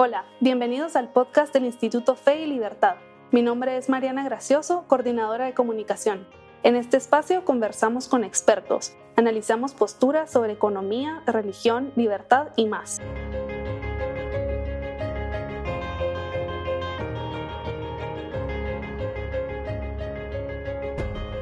Hola, bienvenidos al podcast del Instituto Fe y Libertad. Mi nombre es Mariana Gracioso, coordinadora de comunicación. En este espacio conversamos con expertos, analizamos posturas sobre economía, religión, libertad y más.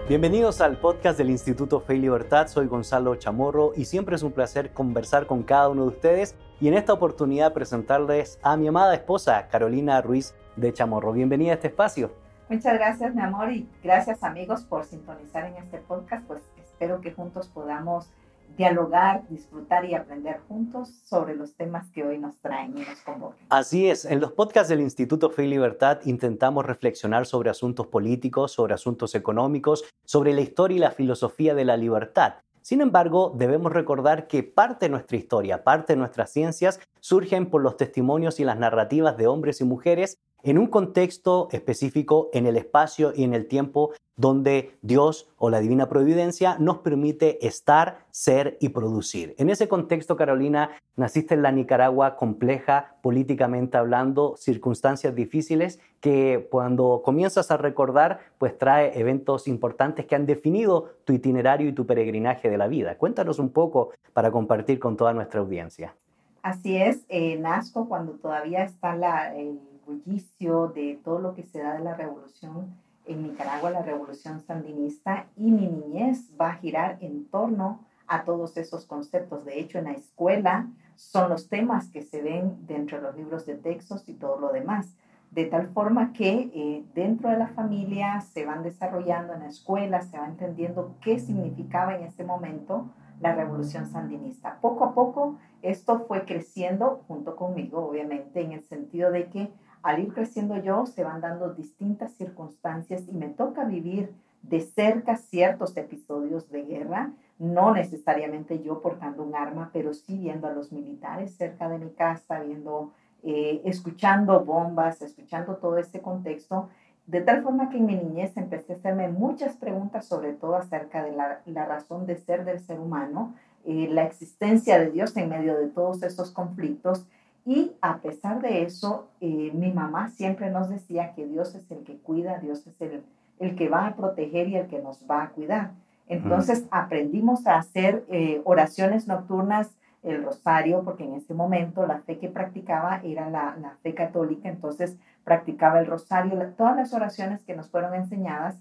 Bienvenidos al podcast del Instituto Fe y Libertad. Soy Gonzalo Chamorro y siempre es un placer conversar con cada uno de ustedes y en esta oportunidad presentarles a mi amada esposa Carolina Ruiz de Chamorro. Bienvenida a este espacio. Muchas gracias, mi amor, y gracias amigos por sintonizar en este podcast. Pues espero que juntos podamos dialogar, disfrutar y aprender juntos sobre los temas que hoy nos traen y nos convocan. Así es, en los podcasts del Instituto Fe y Libertad intentamos reflexionar sobre asuntos políticos, sobre asuntos económicos, sobre la historia y la filosofía de la libertad. Sin embargo, debemos recordar que parte de nuestra historia, parte de nuestras ciencias, surgen por los testimonios y las narrativas de hombres y mujeres en un contexto específico, en el espacio y en el tiempo donde Dios o la divina providencia nos permite estar, ser y producir. En ese contexto, Carolina, naciste en la Nicaragua compleja, políticamente hablando, circunstancias difíciles que cuando comienzas a recordar, pues trae eventos importantes que han definido tu itinerario y tu peregrinaje de la vida. Cuéntanos un poco para compartir con toda nuestra audiencia. Así es, eh, nazco cuando todavía está la, el bullicio de todo lo que se da de la revolución en Nicaragua, la revolución sandinista, y mi niñez va a girar en torno a todos esos conceptos. De hecho, en la escuela son los temas que se ven dentro de los libros de textos y todo lo demás. De tal forma que eh, dentro de la familia se van desarrollando en la escuela, se va entendiendo qué significaba en ese momento la revolución sandinista. Poco a poco esto fue creciendo junto conmigo, obviamente, en el sentido de que al ir creciendo yo, se van dando distintas circunstancias y me toca vivir de cerca ciertos episodios de guerra, no necesariamente yo portando un arma, pero sí viendo a los militares cerca de mi casa, viendo, eh, escuchando bombas, escuchando todo ese contexto, de tal forma que en mi niñez empecé a hacerme muchas preguntas, sobre todo acerca de la, la razón de ser del ser humano, eh, la existencia de Dios en medio de todos esos conflictos y a pesar de eso, eh, mi mamá siempre nos decía que Dios es el que cuida, Dios es el, el que va a proteger y el que nos va a cuidar. Entonces aprendimos a hacer eh, oraciones nocturnas, el rosario, porque en ese momento la fe que practicaba era la, la fe católica, entonces practicaba el rosario, todas las oraciones que nos fueron enseñadas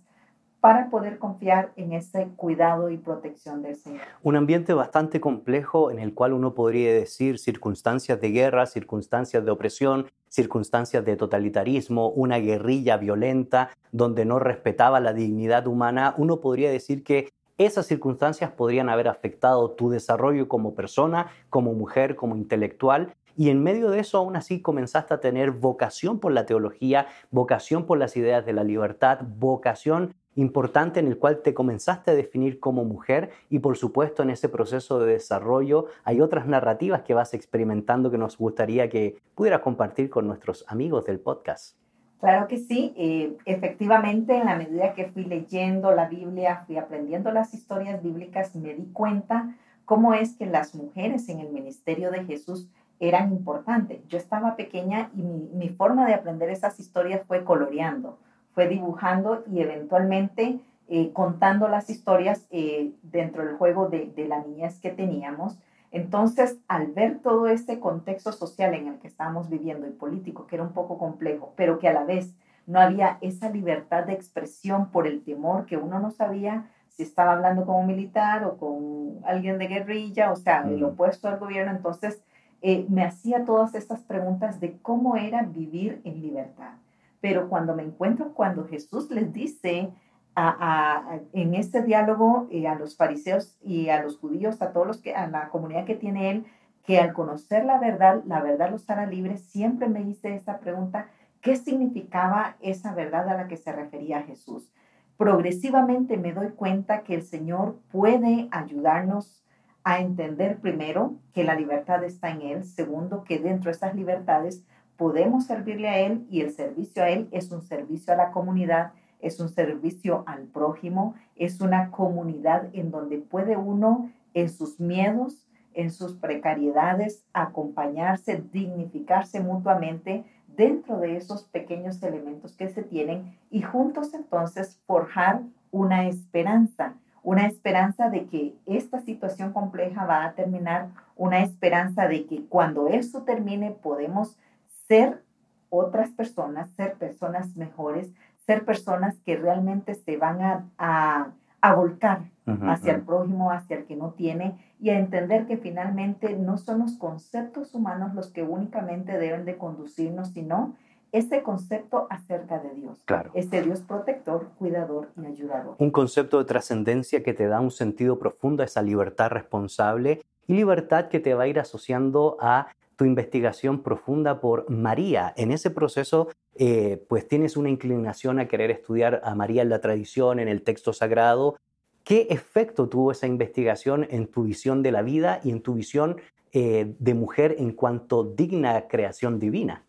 para poder confiar en ese cuidado y protección del Señor. Un ambiente bastante complejo en el cual uno podría decir circunstancias de guerra, circunstancias de opresión, circunstancias de totalitarismo, una guerrilla violenta donde no respetaba la dignidad humana, uno podría decir que esas circunstancias podrían haber afectado tu desarrollo como persona, como mujer, como intelectual, y en medio de eso aún así comenzaste a tener vocación por la teología, vocación por las ideas de la libertad, vocación importante en el cual te comenzaste a definir como mujer y por supuesto en ese proceso de desarrollo hay otras narrativas que vas experimentando que nos gustaría que pudieras compartir con nuestros amigos del podcast. Claro que sí, efectivamente en la medida que fui leyendo la Biblia, fui aprendiendo las historias bíblicas, me di cuenta cómo es que las mujeres en el ministerio de Jesús eran importantes. Yo estaba pequeña y mi forma de aprender esas historias fue coloreando fue dibujando y eventualmente eh, contando las historias eh, dentro del juego de, de, la niñez que teníamos. Entonces, al ver todo este contexto social en el que estábamos viviendo y político, que era un poco complejo, pero que a la vez no había esa libertad de expresión por el temor que uno no sabía si estaba hablando con un militar o con alguien de guerrilla, o sea, el opuesto al gobierno, entonces eh, me hacía todas estas preguntas de cómo era vivir en libertad. Pero cuando me encuentro, cuando Jesús les dice a, en este diálogo eh, a los fariseos y a los judíos, a todos los que, a la comunidad que tiene él, que al conocer la verdad, la verdad los hará libres, siempre me hice esta pregunta, ¿qué significaba esa verdad a la que se refería Jesús? Progresivamente me doy cuenta que el Señor puede ayudarnos a entender primero que la libertad está en Él, segundo que dentro de esas libertades podemos servirle a Él y el servicio a Él es un servicio a la comunidad, es un servicio al prójimo, es una comunidad en donde puede uno en sus miedos, en sus precariedades, acompañarse, dignificarse mutuamente dentro de esos pequeños elementos que se tienen y juntos entonces forjar una esperanza, una esperanza de que esta situación compleja va a terminar, una esperanza de que cuando eso termine podemos ser otras personas, ser personas mejores, ser personas que realmente se van a, a, volcar hacia el prójimo, hacia el que no tiene, y a entender que finalmente no son los conceptos humanos los que únicamente deben de conducirnos, sino ese concepto acerca de Dios. Claro. Ese Dios protector, cuidador y ayudador. Un concepto de trascendencia que te da un sentido profundo a esa libertad responsable y libertad que te va a ir asociando a tu investigación profunda por María. En ese proceso, eh, pues tienes una inclinación a querer estudiar a María en la tradición, en el texto sagrado. ¿Qué efecto tuvo esa investigación en tu visión de la vida y en tu visión eh, de mujer en cuanto digna creación divina?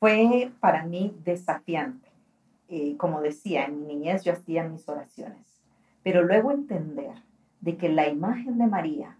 Fue para mí desafiante. Eh, como decía, en mi niñez yo hacía mis oraciones, pero luego entender de que la imagen de María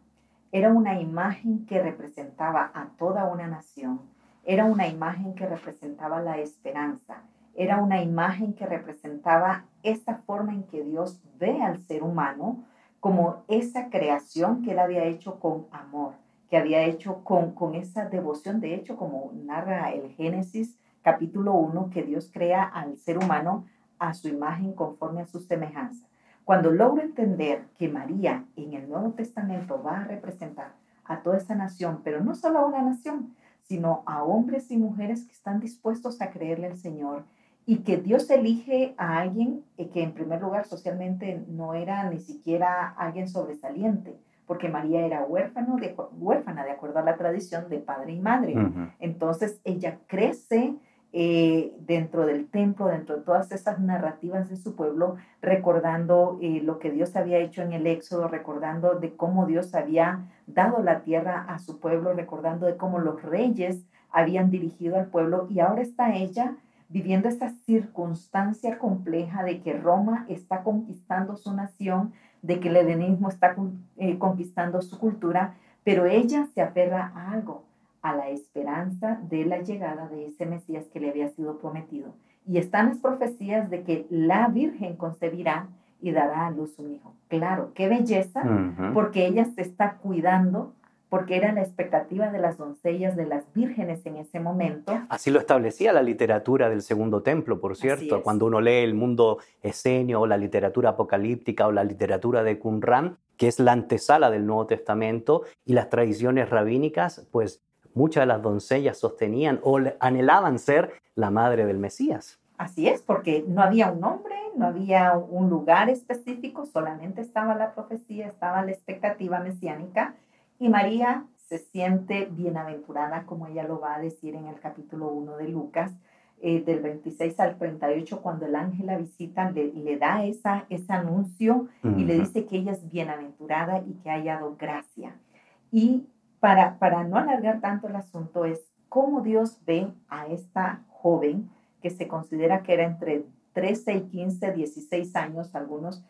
era una imagen que representaba a toda una nación, era una imagen que representaba la esperanza, era una imagen que representaba esa forma en que Dios ve al ser humano como esa creación que él había hecho con amor, que había hecho con, con esa devoción, de hecho, como narra el Génesis capítulo 1, que Dios crea al ser humano a su imagen conforme a su semejanza. Cuando logro entender que María en el Nuevo Testamento va a representar a toda esa nación, pero no solo a una nación, sino a hombres y mujeres que están dispuestos a creerle al Señor y que Dios elige a alguien que en primer lugar socialmente no era ni siquiera alguien sobresaliente, porque María era huérfano de, huérfana de acuerdo a la tradición de padre y madre. Entonces ella crece eh, dentro del templo, dentro de todas esas narrativas de su pueblo, recordando eh, lo que Dios había hecho en el Éxodo, recordando de cómo Dios había dado la tierra a su pueblo, recordando de cómo los reyes habían dirigido al pueblo y ahora está ella viviendo esa circunstancia compleja de que Roma está conquistando su nación, de que el helenismo está eh, conquistando su cultura, pero ella se aferra a algo, a la esperanza de la llegada de ese Mesías que le había sido prometido. Y están las profecías de que la Virgen concebirá y dará a luz un hijo. Claro, qué belleza, porque ella se está cuidando, porque era la expectativa de las doncellas, de las vírgenes en ese momento. Así lo establecía la literatura del Segundo Templo, por cierto. Cuando uno lee el mundo esenio o la literatura apocalíptica o la literatura de Qumran, que es la antesala del Nuevo Testamento, y las tradiciones rabínicas, pues muchas de las doncellas sostenían o anhelaban ser la madre del Mesías. Así es, porque no había un nombre, no había un lugar específico, solamente estaba la profecía, estaba la expectativa mesiánica y María se siente bienaventurada, como ella lo va a decir en el capítulo 1 de Lucas, eh, del 26 al 38, cuando el ángel la visita, le, da esa, ese anuncio y le dice que ella es bienaventurada y que ha hallado gracia. Y para, para no alargar tanto el asunto, es cómo Dios ve a esta joven que se considera que era entre 13 y 15, 16 años, algunos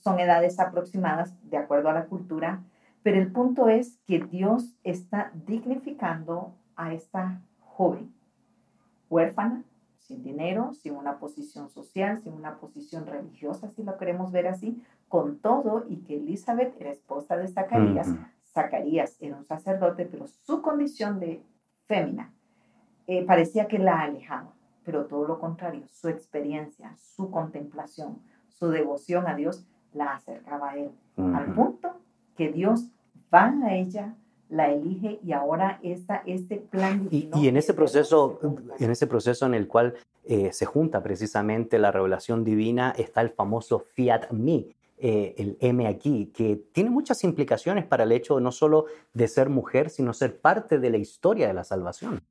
son edades aproximadas de acuerdo a la cultura, pero el punto es que Dios está dignificando a esta joven, huérfana, sin dinero, sin una posición social, sin una posición religiosa, si lo queremos ver así, con todo y que Elizabeth era esposa de Zacarías, Zacarías era un sacerdote, pero su condición de fémina eh, parecía que la alejaba, pero todo lo contrario, su experiencia, su contemplación, su devoción a Dios la acercaba a él, al punto que Dios va a ella, la elige y ahora está este plan. Y, en ese proceso, en ese proceso en el cual eh, se junta precisamente la revelación divina, está el famoso fiat mi, eh, el M aquí, que tiene muchas implicaciones para el hecho no solo de ser mujer, sino ser parte de la historia de la salvación.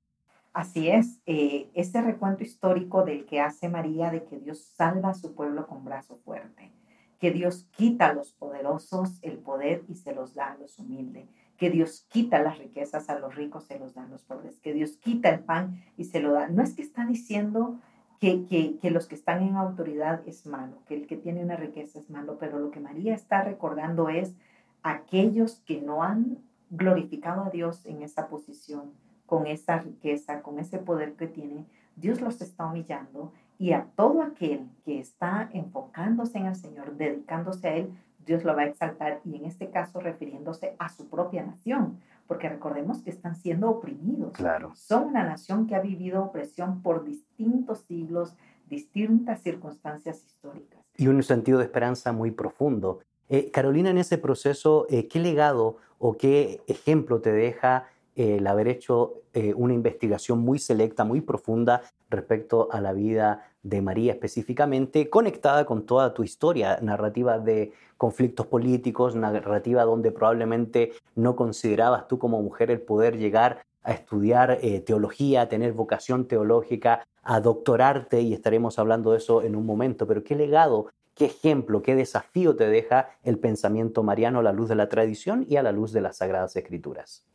Así es, eh, ese recuento histórico del que hace María de que Dios salva a su pueblo con brazo fuerte, que Dios quita a los poderosos el poder y se los da a los humildes, que Dios quita las riquezas a los ricos, se los da a los pobres, que Dios quita el pan y se lo da. No es que está diciendo que, que, los que están en autoridad es malo, que el que tiene una riqueza es malo, pero lo que María está recordando es aquellos que no han glorificado a Dios en esa posición, con esa riqueza, con ese poder que tiene, Dios los está humillando y a todo aquel que está enfocándose en el Señor, dedicándose a Él, Dios lo va a exaltar y en este caso refiriéndose a su propia nación, porque recordemos que están siendo oprimidos. Claro. Son una nación que ha vivido opresión por distintos siglos, distintas circunstancias históricas. Y un sentido de esperanza muy profundo. Eh, Carolina, en ese proceso, eh, ¿qué legado o qué ejemplo te deja el haber hecho una investigación muy selecta, muy profunda respecto a la vida de María específicamente, conectada con toda tu historia narrativa de conflictos políticos, narrativa donde probablemente no considerabas tú como mujer el poder llegar a estudiar eh, teología, a tener vocación teológica, a doctorarte, y estaremos hablando de eso en un momento, pero qué legado, qué ejemplo, qué desafío te deja el pensamiento mariano a la luz de la tradición y a la luz de las Sagradas Escrituras.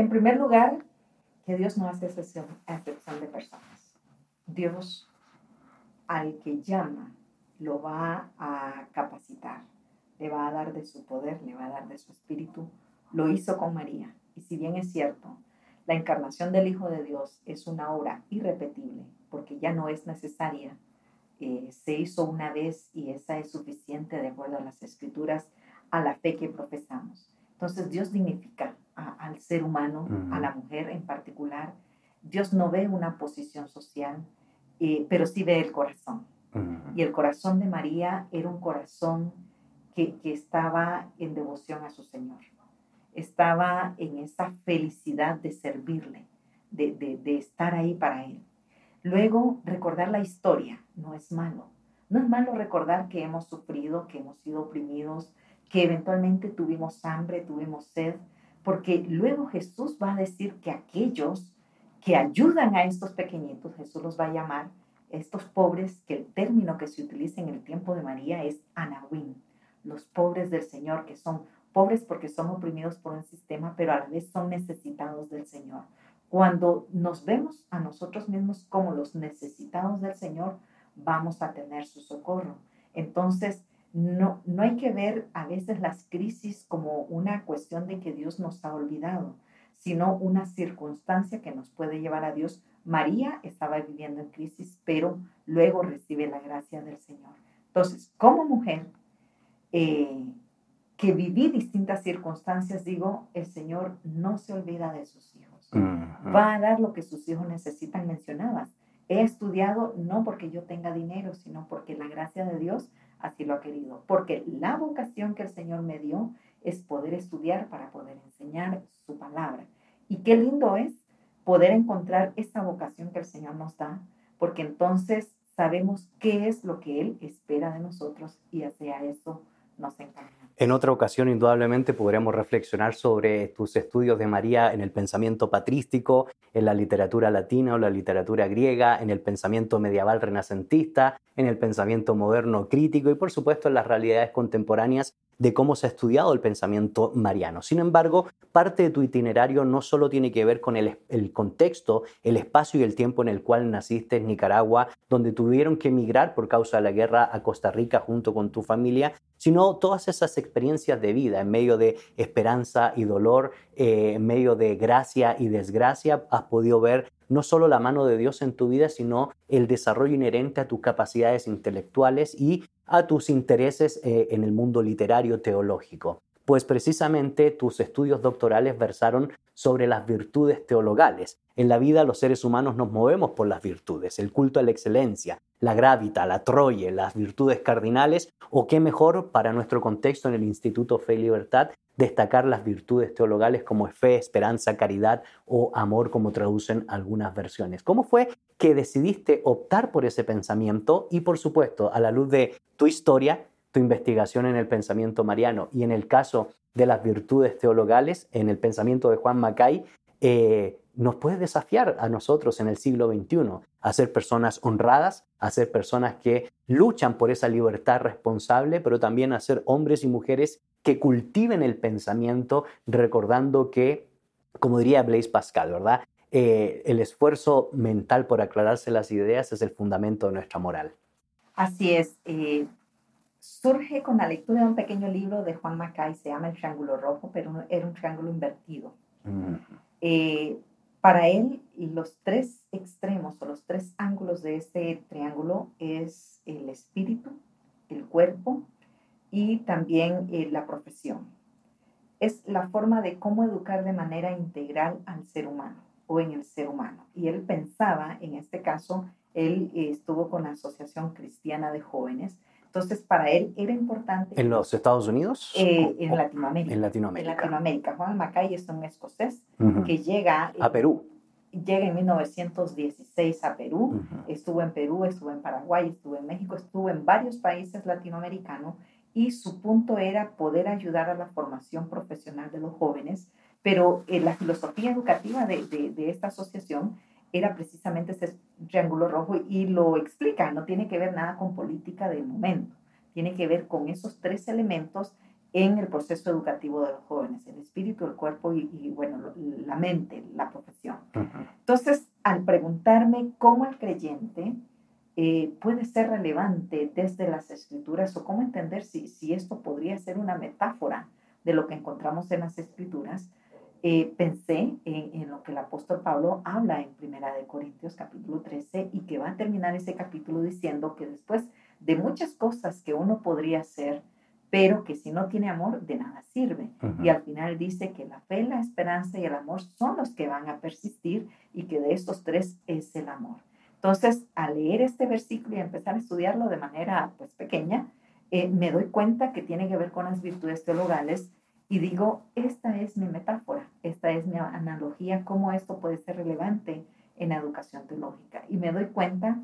En primer lugar, que Dios no hace excepción, excepción de personas. Dios al que llama lo va a capacitar, le va a dar de su poder, le va a dar de su espíritu. Lo hizo con María. Y si bien es cierto, la encarnación del Hijo de Dios es una obra irrepetible, porque ya no es necesaria, eh, se hizo una vez y esa es suficiente de acuerdo a las escrituras, a la fe que profesamos. Entonces Dios dignifica al ser humano, a la mujer en particular. Dios no ve una posición social, eh, pero sí ve el corazón. Y el corazón de María era un corazón que, que, estaba en devoción a su Señor. Estaba en esa felicidad de servirle, de, de, de estar ahí para Él. Luego, recordar la historia no es malo. No es malo recordar que hemos sufrido, que hemos sido oprimidos, que eventualmente tuvimos hambre, tuvimos sed, porque luego Jesús va a decir que aquellos que ayudan a estos pequeñitos, Jesús los va a llamar estos pobres, que el término que se utiliza en el tiempo de María es anahuim, los pobres del Señor, que son pobres porque son oprimidos por un sistema, pero a la vez son necesitados del Señor. Cuando nos vemos a nosotros mismos como los necesitados del Señor, vamos a tener su socorro. Entonces, no, no hay que ver a veces las crisis como una cuestión de que Dios nos ha olvidado, sino una circunstancia que nos puede llevar a Dios. María estaba viviendo en crisis, pero luego recibe la gracia del Señor. Entonces, como mujer eh, que viví distintas circunstancias, digo, el Señor no se olvida de sus hijos. Va a dar lo que sus hijos necesitan, mencionabas. He estudiado no porque yo tenga dinero, sino porque la gracia de Dios así lo ha querido. Porque la vocación que el Señor me dio es poder estudiar para poder enseñar su palabra. Y qué lindo es poder encontrar esa vocación que el Señor nos da, porque entonces sabemos qué es lo que Él espera de nosotros y hacia eso nos encanta. En otra ocasión, indudablemente, podremos reflexionar sobre tus estudios de María en el pensamiento patrístico, en la literatura latina o la literatura griega, en el pensamiento medieval renacentista, en el pensamiento moderno crítico y, por supuesto, en las realidades contemporáneas de cómo se ha estudiado el pensamiento mariano. Sin embargo, parte de tu itinerario no solo tiene que ver con el, contexto, el espacio y el tiempo en el cual naciste en Nicaragua, donde tuvieron que emigrar por causa de la guerra a Costa Rica junto con tu familia, sino todas esas experiencias de vida en medio de esperanza y dolor, eh, en medio de gracia y desgracia, has podido ver no solo la mano de Dios en tu vida, sino el desarrollo inherente a tus capacidades intelectuales y a tus intereses eh, en el mundo literario teológico. Pues precisamente tus estudios doctorales versaron sobre las virtudes teologales. En la vida los seres humanos nos movemos por las virtudes, el culto a la excelencia, la gravita, la troye, las virtudes cardinales, o qué mejor para nuestro contexto en el Instituto Fe y Libertad destacar las virtudes teologales como fe, esperanza, caridad o amor, como traducen algunas versiones. ¿Cómo fue que decidiste optar por ese pensamiento y, por supuesto, a la luz de tu historia, tu investigación en el pensamiento mariano y en el caso de las virtudes teologales, en el pensamiento de Juan Macay, eh, nos puede desafiar a nosotros en el siglo XXI a ser personas honradas, a ser personas que luchan por esa libertad responsable, pero también a ser hombres y mujeres que cultiven el pensamiento recordando que, como diría Blaise Pascal, ¿verdad? Eh, el esfuerzo mental por aclararse las ideas es el fundamento de nuestra moral. Así es. Eh, surge con la lectura de un pequeño libro de Juan Macay, se llama El Triángulo Rojo, pero era un triángulo invertido. Eh, para él, los tres extremos o los tres ángulos de este triángulo es el espíritu, el cuerpo y también eh, la profesión. Es la forma de cómo educar de manera integral al ser humano o en el ser humano. Y él pensaba, en este caso, él eh, estuvo con la Asociación Cristiana de Jóvenes, entonces, para él era importante. ¿En los Estados Unidos? Eh, en Latinoamérica. En Latinoamérica. En Latinoamérica. Juan Macay es un escocés que llega. A Perú. Llega en 1916 a Perú. Estuvo en Perú, estuvo en Paraguay, estuvo en México, estuvo en varios países latinoamericanos. Y su punto era poder ayudar a la formación profesional de los jóvenes. Pero eh, la filosofía educativa de, de, de esta asociación era precisamente ese triángulo rojo y lo explica, no tiene que ver nada con política del momento, tiene que ver con esos tres elementos en el proceso educativo de los jóvenes, el espíritu, el cuerpo y, bueno, la mente, la profesión. Entonces, al preguntarme cómo el creyente eh, puede ser relevante desde las escrituras o cómo entender si, si esto podría ser una metáfora de lo que encontramos en las escrituras, eh, pensé en, lo que el apóstol Pablo habla en Primera de Corintios capítulo 13 y que va a terminar ese capítulo diciendo que después de muchas cosas que uno podría hacer, pero que si no tiene amor, de nada sirve. Y al final dice que la fe, la esperanza y el amor son los que van a persistir y que de estos tres es el amor. Entonces, al leer este versículo y empezar a estudiarlo de manera pues pequeña, eh, me doy cuenta que tiene que ver con las virtudes teologales y digo, esta es mi metáfora, esta es mi analogía, cómo esto puede ser relevante en la educación teológica. Y me doy cuenta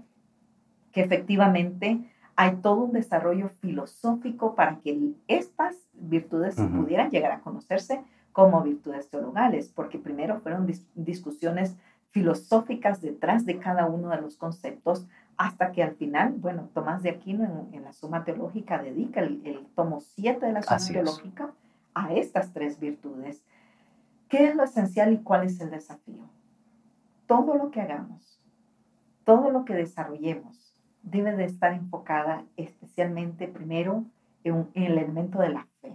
que efectivamente hay todo un desarrollo filosófico para que estas virtudes pudieran llegar a conocerse como virtudes teologales, porque primero fueron discusiones filosóficas detrás de cada uno de los conceptos, hasta que al final, bueno, Tomás de Aquino en, la Suma Teológica dedica el, tomo 7 de la Suma Teológica a estas tres virtudes. ¿Qué es lo esencial y cuál es el desafío? Todo lo que hagamos, todo lo que desarrollemos, debe de estar enfocada especialmente primero en, el elemento de la fe.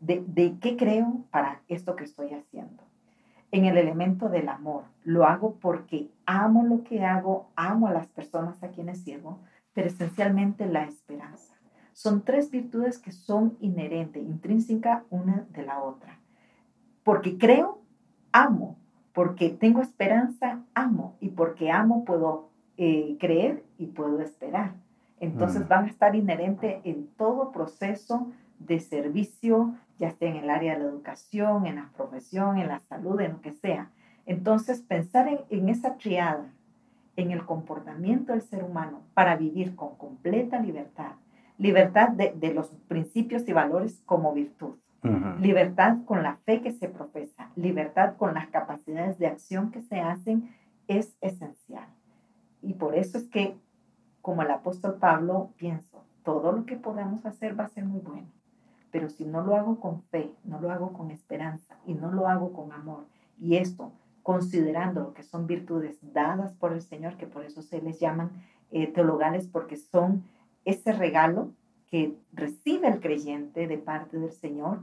De, de, qué creo para esto que estoy haciendo. En el elemento del amor. Lo hago porque amo lo que hago, amo a las personas a quienes sirvo, pero esencialmente la esperanza. Son tres virtudes que son inherentes, intrínsecas una de la otra. Porque creo, amo. Porque tengo esperanza, amo. Y porque amo, puedo eh, creer y puedo esperar. Entonces mm. van a estar inherentes en todo proceso de servicio, ya sea en el área de la educación, en la profesión, en la salud, en lo que sea. Entonces, pensar en, en, esa triada, en el comportamiento del ser humano para vivir con completa libertad, libertad de, los principios y valores como virtud, libertad con la fe que se profesa, libertad con las capacidades de acción que se hacen es esencial. Y por eso es que, como el apóstol Pablo, pienso, todo lo que podamos hacer va a ser muy bueno, pero si no lo hago con fe, no lo hago con esperanza y no lo hago con amor, y esto considerando que son virtudes dadas por el Señor, que por eso se les llaman eh, teologales, porque son ese regalo que recibe el creyente de parte del Señor.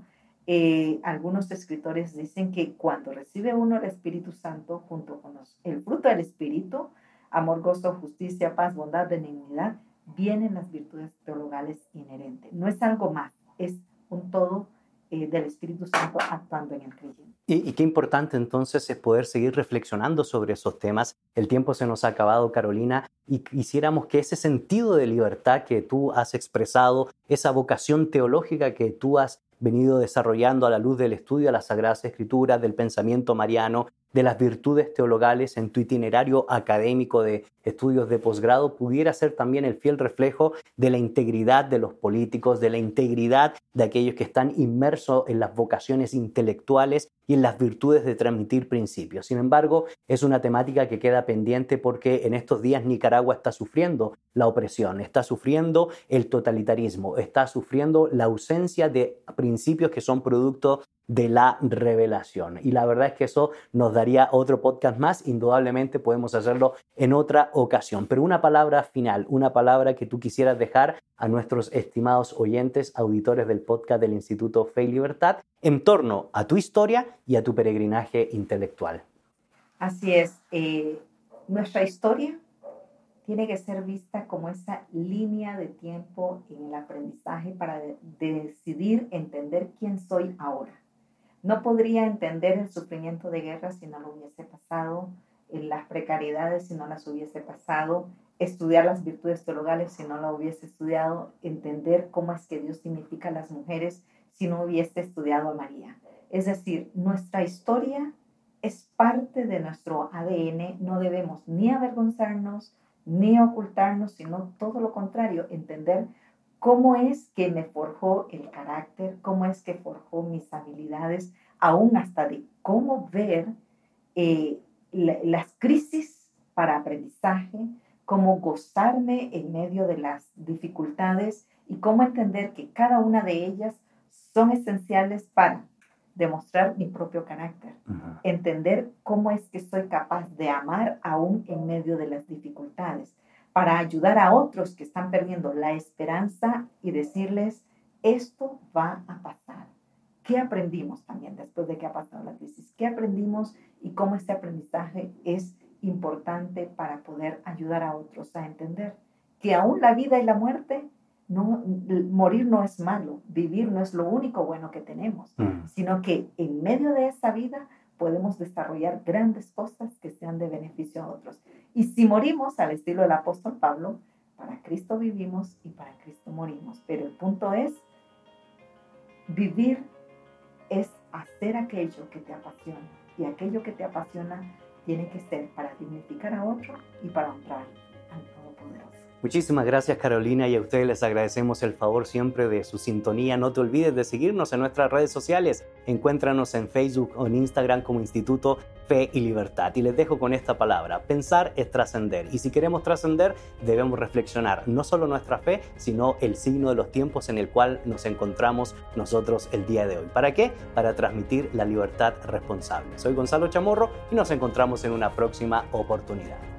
Eh, algunos escritores dicen que cuando recibe uno el Espíritu Santo junto con el fruto del Espíritu, amor, gozo, justicia, paz, bondad, benignidad, vienen las virtudes teologales inherentes. No es algo más, es un todo eh, del Espíritu Santo actuando en el creyente. Y, qué importante entonces es poder seguir reflexionando sobre esos temas. El tiempo se nos ha acabado, Carolina, y quisiéramos que ese sentido de libertad que tú has expresado, esa vocación teológica que tú has venido desarrollando a la luz del estudio de las Sagradas Escrituras, del pensamiento mariano, de las virtudes teologales en tu itinerario académico de estudios de posgrado pudiera ser también el fiel reflejo de la integridad de los políticos, de la integridad de aquellos que están inmersos en las vocaciones intelectuales y en las virtudes de transmitir principios. Sin embargo, es una temática que queda pendiente porque en estos días Nicaragua está sufriendo la opresión, está sufriendo el totalitarismo, está sufriendo la ausencia de principios que son producto de la revelación. Y la verdad es que eso nos daría otro podcast más, indudablemente podemos hacerlo en otra ocasión. Pero una palabra final, una palabra que tú quisieras dejar a nuestros estimados oyentes, auditores del podcast del Instituto Fe y Libertad, en torno a tu historia y a tu peregrinaje intelectual. Así es, eh, nuestra historia tiene que ser vista como esa línea de tiempo en el aprendizaje para decidir entender quién soy ahora. No podría entender el sufrimiento de guerra si no lo hubiese pasado, en las precariedades si no las hubiese pasado, estudiar las virtudes teologales si no la hubiese estudiado, entender cómo es que Dios significa a las mujeres si no hubiese estudiado a María. Es decir, nuestra historia es parte de nuestro ADN, no debemos ni avergonzarnos, ni ocultarnos, sino todo lo contrario, entender cómo es que me forjó el carácter, cómo es que forjó mis habilidades, aún hasta de cómo ver eh, las crisis para aprendizaje, cómo gozarme en medio de las dificultades y cómo entender que cada una de ellas son esenciales para demostrar mi propio carácter, entender cómo es que soy capaz de amar aún en medio de las dificultades, para ayudar a otros que están perdiendo la esperanza y decirles, esto va a pasar. ¿Qué aprendimos también después de que ha pasado la crisis? ¿Qué aprendimos y cómo este aprendizaje es importante para poder ayudar a otros a entender que aún la vida y la muerte no, morir no es malo, vivir no es lo único bueno que tenemos, mm. sino que en medio de esa vida podemos desarrollar grandes cosas que sean de beneficio a otros. Y si morimos al estilo del apóstol Pablo, para Cristo vivimos y para Cristo morimos. Pero el punto es, vivir es hacer aquello que te apasiona. Y aquello que te apasiona tiene que ser para dignificar a otro y para honrar. Muchísimas gracias Carolina y a ustedes les agradecemos el favor siempre de su sintonía. No te olvides de seguirnos en nuestras redes sociales. Encuéntranos en Facebook o en Instagram como Instituto Fe y Libertad. Y les dejo con esta palabra. Pensar es trascender. Y si queremos trascender, debemos reflexionar no solo nuestra fe, sino el signo de los tiempos en el cual nos encontramos nosotros el día de hoy. ¿Para qué? Para transmitir la libertad responsable. Soy Gonzalo Chamorro y nos encontramos en una próxima oportunidad.